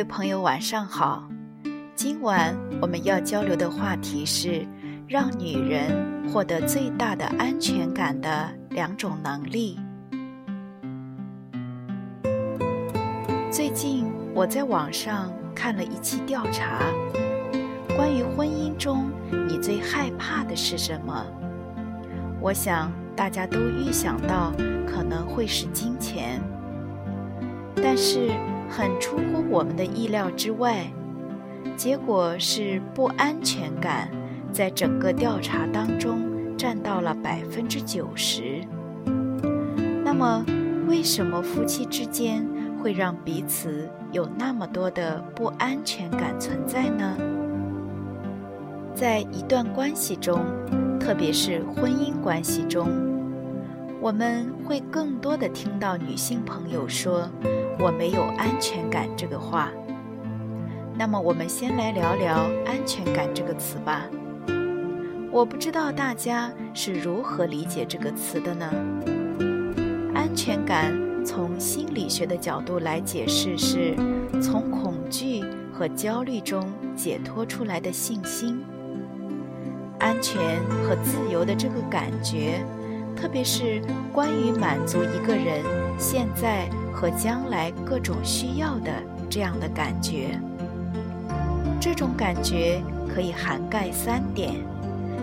位朋友，晚上好。今晚我们要交流的话题是让女人获得最大的安全感的两种能力。最近我在网上看了一期调查，关于婚姻中你最害怕的是什么？我想大家都预想到可能会是金钱，但是。很出乎我们的意料之外，结果是不安全感在整个调查当中占到了百分之九十。那么，为什么夫妻之间会让彼此有那么多的不安全感存在呢？在一段关系中，特别是婚姻关系中，我们会更多的听到女性朋友说。我没有安全感这个话，那么我们先来聊聊安全感这个词吧。我不知道大家是如何理解这个词的呢？安全感从心理学的角度来解释，是从恐惧和焦虑中解脱出来的信心。安全和自由的这个感觉，特别是关于满足一个人现在。和将来各种需要的这样的感觉，这种感觉可以涵盖三点，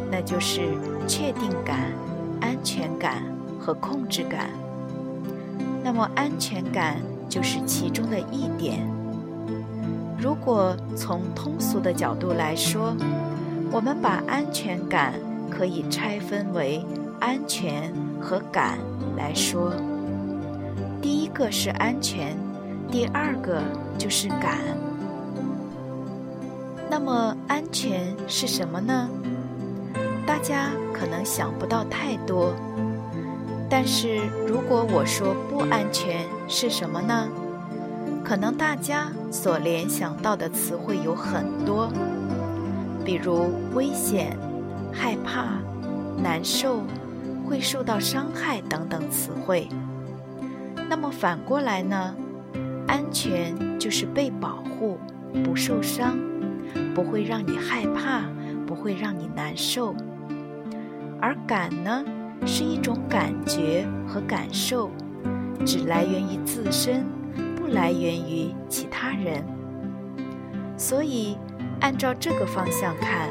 那就是确定感、安全感和控制感。那么安全感就是其中的一点。如果从通俗的角度来说，我们把安全感可以拆分为安全和感来说。个是安全，第二个就是感。那么安全是什么呢？大家可能想不到太多。但是如果我说不安全是什么呢？可能大家所联想到的词汇有很多，比如危险、害怕、难受、会受到伤害等等词汇。那么反过来呢？安全就是被保护，不受伤，不会让你害怕，不会让你难受。而感呢，是一种感觉和感受，只来源于自身，不来源于其他人。所以，按照这个方向看，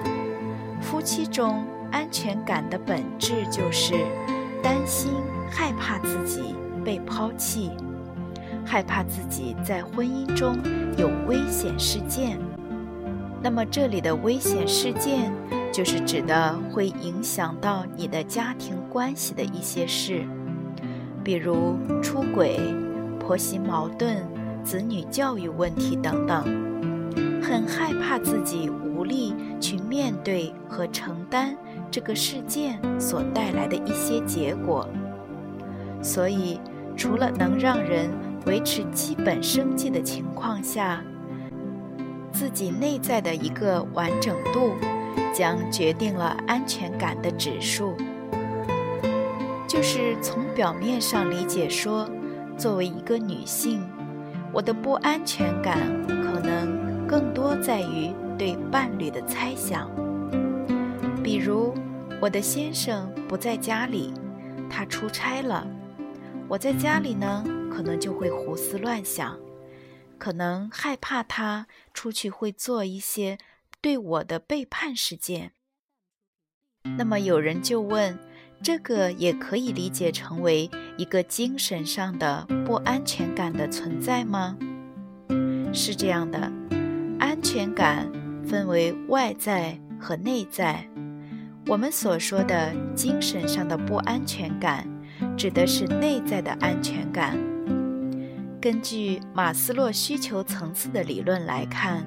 夫妻中安全感的本质就是担心、害怕自己。被抛弃，害怕自己在婚姻中有危险事件。那么这里的危险事件，就是指的会影响到你的家庭关系的一些事，比如出轨、婆媳矛盾、子女教育问题等等。很害怕自己无力去面对和承担这个事件所带来的一些结果，所以。除了能让人维持基本生计的情况下，自己内在的一个完整度，将决定了安全感的指数。就是从表面上理解说，作为一个女性，我的不安全感可能更多在于对伴侣的猜想，比如我的先生不在家里，他出差了。我在家里呢，可能就会胡思乱想，可能害怕他出去会做一些对我的背叛事件。那么有人就问，这个也可以理解成为一个精神上的不安全感的存在吗？是这样的，安全感分为外在和内在。我们所说的精神上的不安全感。指的是内在的安全感。根据马斯洛需求层次的理论来看，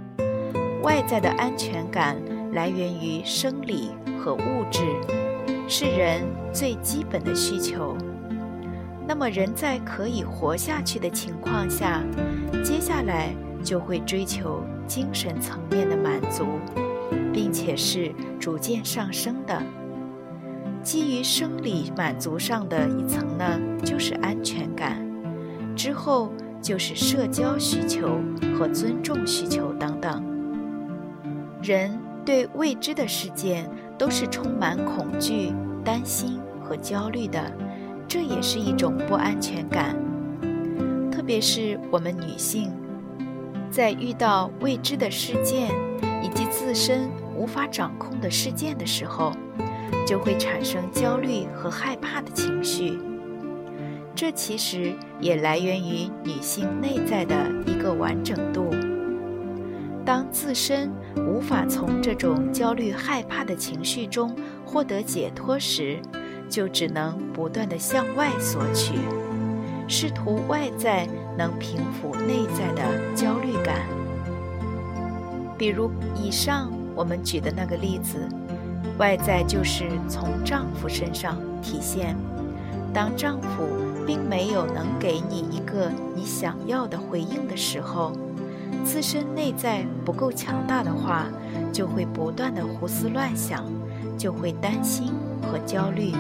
外在的安全感来源于生理和物质，是人最基本的需求。那么，人在可以活下去的情况下，接下来就会追求精神层面的满足，并且是逐渐上升的。基于生理满足上的一层呢，就是安全感，之后就是社交需求和尊重需求等等。人对未知的事件都是充满恐惧、担心和焦虑的。这也是一种不安全感，特别是我们女性，在遇到未知的事件以及自身无法掌控的事件的时候，就会产生焦虑和害怕的情绪。这其实也来源于女性内在的一个完整度。当自身无法从这种焦虑害怕的情绪中获得解脱时，就只能不断的向外索取，试图外在能平复内在的焦虑感。比如以上我们举的那个例子，外在就是从丈夫身上体现。当丈夫并没有能给你一个你想要的回应的时候，自身内在不够强大的话，就会不断的胡思乱想，就会担心。和焦虑。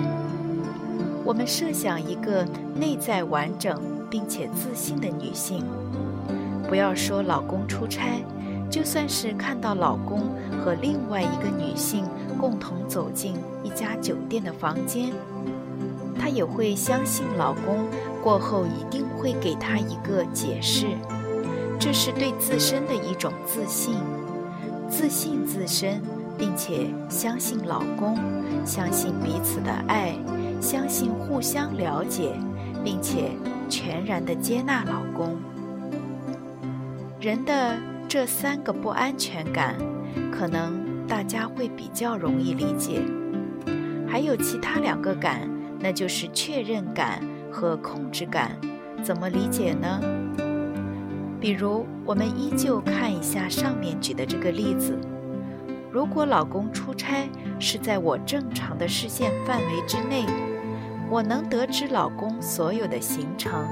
我们设想一个内在完整并且自信的女性，不要说老公出差，就算是看到老公和另外一个女性共同走进一家酒店的房间，她也会相信老公过后一定会给她一个解释。这是对自身的一种自信，自信自身。并且相信老公，相信彼此的爱，相信互相了解，并且全然的接纳老公。人的这三个不安全感，可能大家会比较容易理解。还有其他两个感，那就是确认感和控制感。怎么理解呢？比如，我们依旧看一下上面举的这个例子。如果老公出差是在我正常的视线范围之内，我能得知老公所有的行程，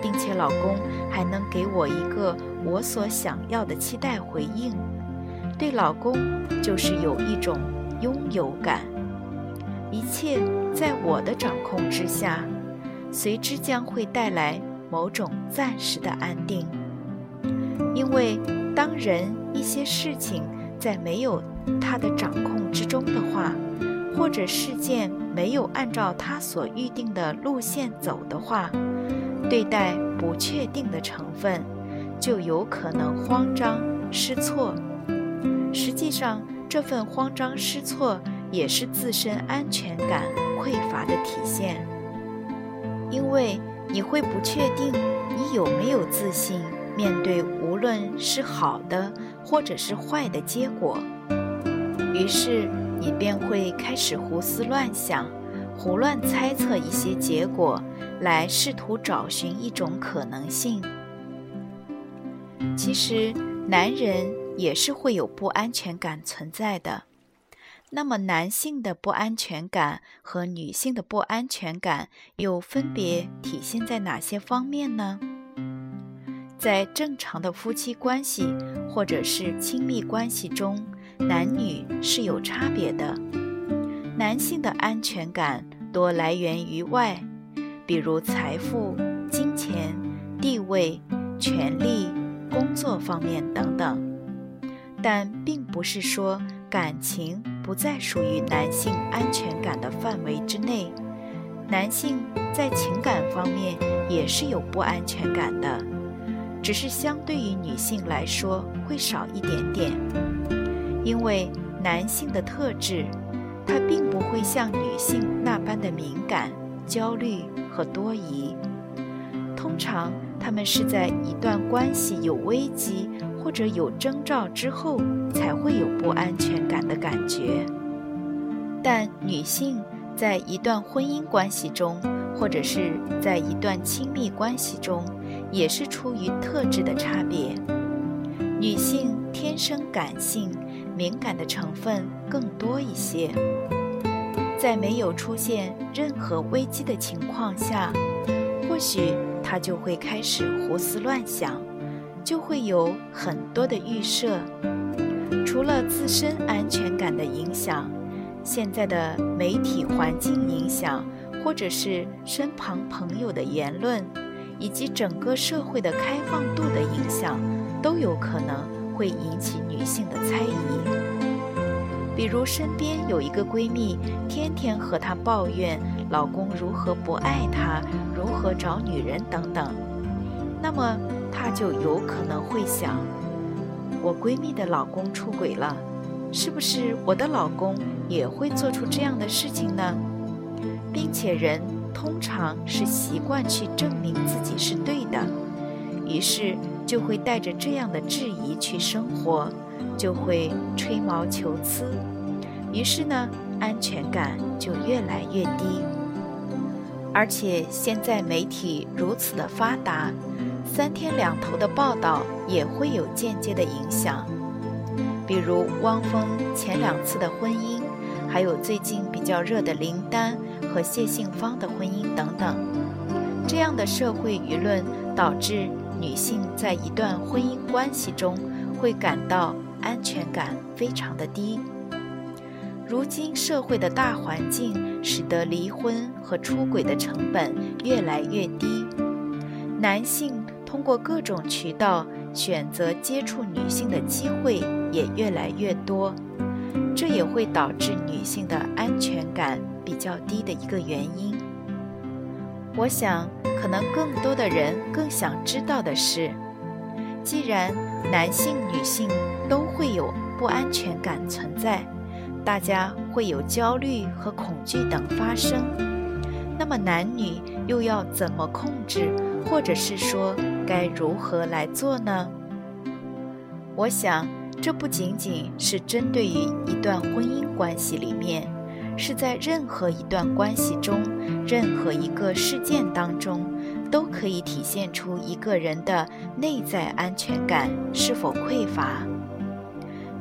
并且老公还能给我一个我所想要的期待回应，对老公就是有一种拥有感，一切在我的掌控之下，随之将会带来某种暂时的安定，因为当人一些事情。在没有他的掌控之中的话，或者事件没有按照他所预定的路线走的话，对待不确定的成分，就有可能慌张失措。实际上，这份慌张失措也是自身安全感匮乏的体现，因为你会不确定你有没有自信。面对无论是好的或者是坏的结果，于是你便会开始胡思乱想、胡乱猜测一些结果，来试图找寻一种可能性。其实，男人也是会有不安全感存在的。那么，男性的不安全感和女性的不安全感又分别体现在哪些方面呢？在正常的夫妻关系或者是亲密关系中，男女是有差别的。男性的安全感多来源于外，比如财富、金钱、地位、权力、工作方面等等。但并不是说感情不再属于男性安全感的范围之内，男性在情感方面也是有不安全感的。只是相对于女性来说会少一点点，因为男性的特质，他并不会像女性那般的敏感、焦虑和多疑。通常，他们是在一段关系有危机或者有征兆之后，才会有不安全感的感觉。但女性在一段婚姻关系中，或者是在一段亲密关系中，也是出于特质的差别。女性天生感性、敏感的成分更多一些，在没有出现任何危机的情况下，或许她就会开始胡思乱想，就会有很多的预设。除了自身安全感的影响，现在的媒体环境影响，或者是身旁朋友的言论，以及整个社会的开放度的影响，都有可能会引起女性的猜疑。比如身边有一个闺蜜，天天和她抱怨老公如何不爱她，如何找女人等等，那么她就有可能会想。我闺蜜的老公出轨了，是不是我的老公也会做出这样的事情呢？并且人通常是习惯去证明自己是对的，于是就会带着这样的质疑去生活，就会吹毛求疵，于是呢，安全感就越来越低。而且现在媒体如此的发达。三天两头的报道也会有间接的影响，比如汪峰前两次的婚姻，还有最近比较热的林丹和谢杏芳的婚姻等等。这样的社会舆论导致女性在一段婚姻关系中会感到安全感非常的低。如今社会的大环境使得离婚和出轨的成本越来越低，男性。通过各种渠道选择接触女性的机会也越来越多，这也会导致女性的安全感比较低的一个原因。我想，可能更多的人更想知道的是，既然男性、女性都会有不安全感存在，大家会有焦虑和恐惧等发生，那么男女又要怎么控制？或者是说，该如何来做呢？我想，这不仅仅是针对于一段婚姻关系里面，是在任何一段关系中、任何一个事件当中，都可以体现出一个人的内在安全感是否匮乏。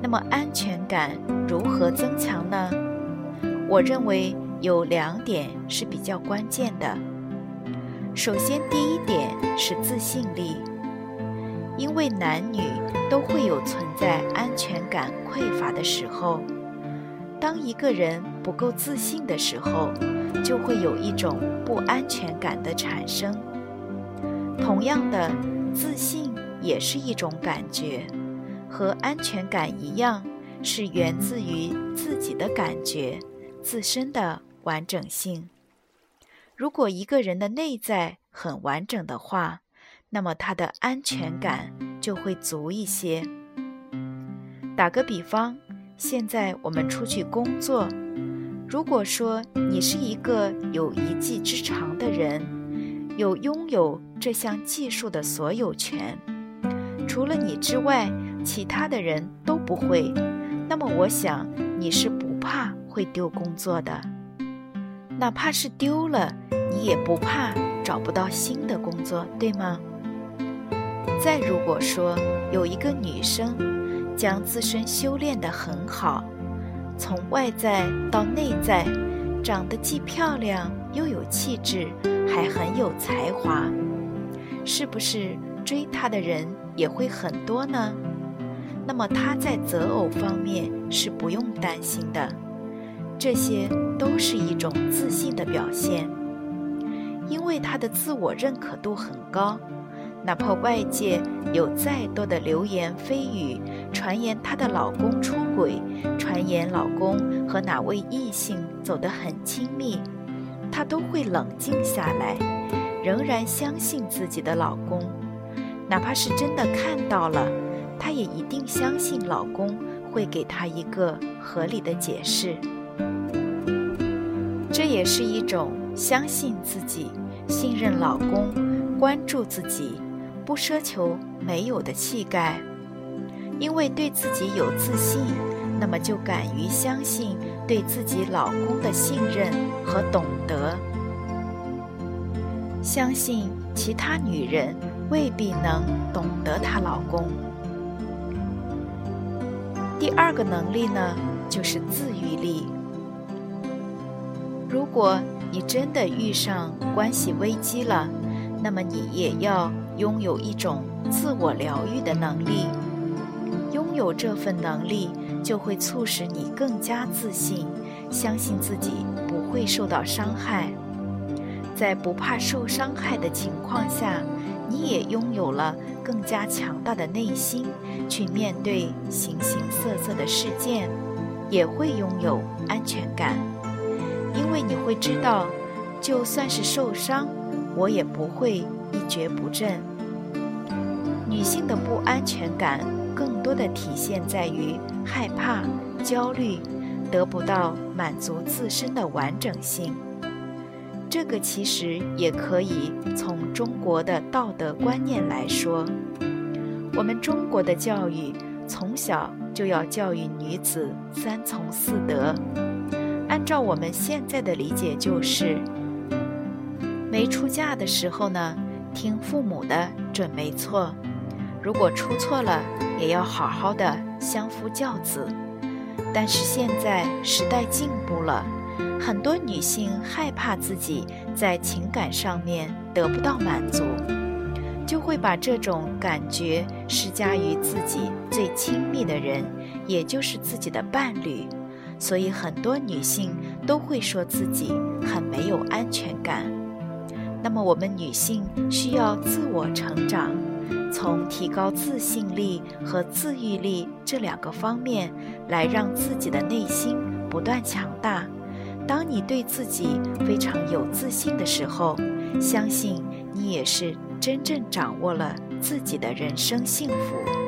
那么，安全感如何增强呢？我认为有两点是比较关键的。首先，第一点是自信力，因为男女都会有存在安全感匮乏的时候。当一个人不够自信的时候，就会有一种不安全感的产生。同样的，自信也是一种感觉，和安全感一样，是源自于自己的感觉，自身的完整性。如果一个人的内在很完整的话，那么他的安全感就会足一些。打个比方，现在我们出去工作，如果说你是一个有一技之长的人，有拥有这项技术的所有权，除了你之外，其他的人都不会，那么我想你是不怕会丢工作的。哪怕是丢了，你也不怕找不到新的工作，对吗？再如果说有一个女生将自身修炼得很好，从外在到内在，长得既漂亮又有气质，还很有才华，是不是追她的人也会很多呢？那么她在择偶方面是不用担心的。这些都是一种自信的表现，因为她的自我认可度很高，哪怕外界有再多的流言蜚语，传言她的老公出轨，传言老公和哪位异性走得很亲密，她都会冷静下来，仍然相信自己的老公，哪怕是真的看到了，她也一定相信老公会给她一个合理的解释。这也是一种相信自己、信任老公、关注自己、不奢求没有的气概。因为对自己有自信，那么就敢于相信对自己老公的信任和懂得。相信其他女人未必能懂得她老公。第二个能力呢，就是自愈力。如果你真的遇上关系危机了，那么你也要拥有一种自我疗愈的能力。拥有这份能力，就会促使你更加自信，相信自己不会受到伤害。在不怕受伤害的情况下，你也拥有了更加强大的内心，去面对形形色色的事件，也会拥有安全感，因为你会知道，就算是受伤，我也不会一蹶不振。女性的不安全感，更多的体现在于害怕、焦虑，得不到满足自身的完整性。这个其实也可以从中国的道德观念来说，我们中国的教育从小就要教育女子三从四德。按照我们现在的理解，就是没出嫁的时候呢，听父母的准没错；如果出错了，也要好好的相夫教子。但是现在时代进步了。很多女性害怕自己在情感上面得不到满足，就会把这种感觉施加于自己最亲密的人，也就是自己的伴侣。所以很多女性都会说自己很没有安全感。那么我们女性需要自我成长，从提高自信力和自愈力这两个方面来让自己的内心不断强大。当你对自己非常有自信的时候，相信你也是真正掌握了自己的人生幸福。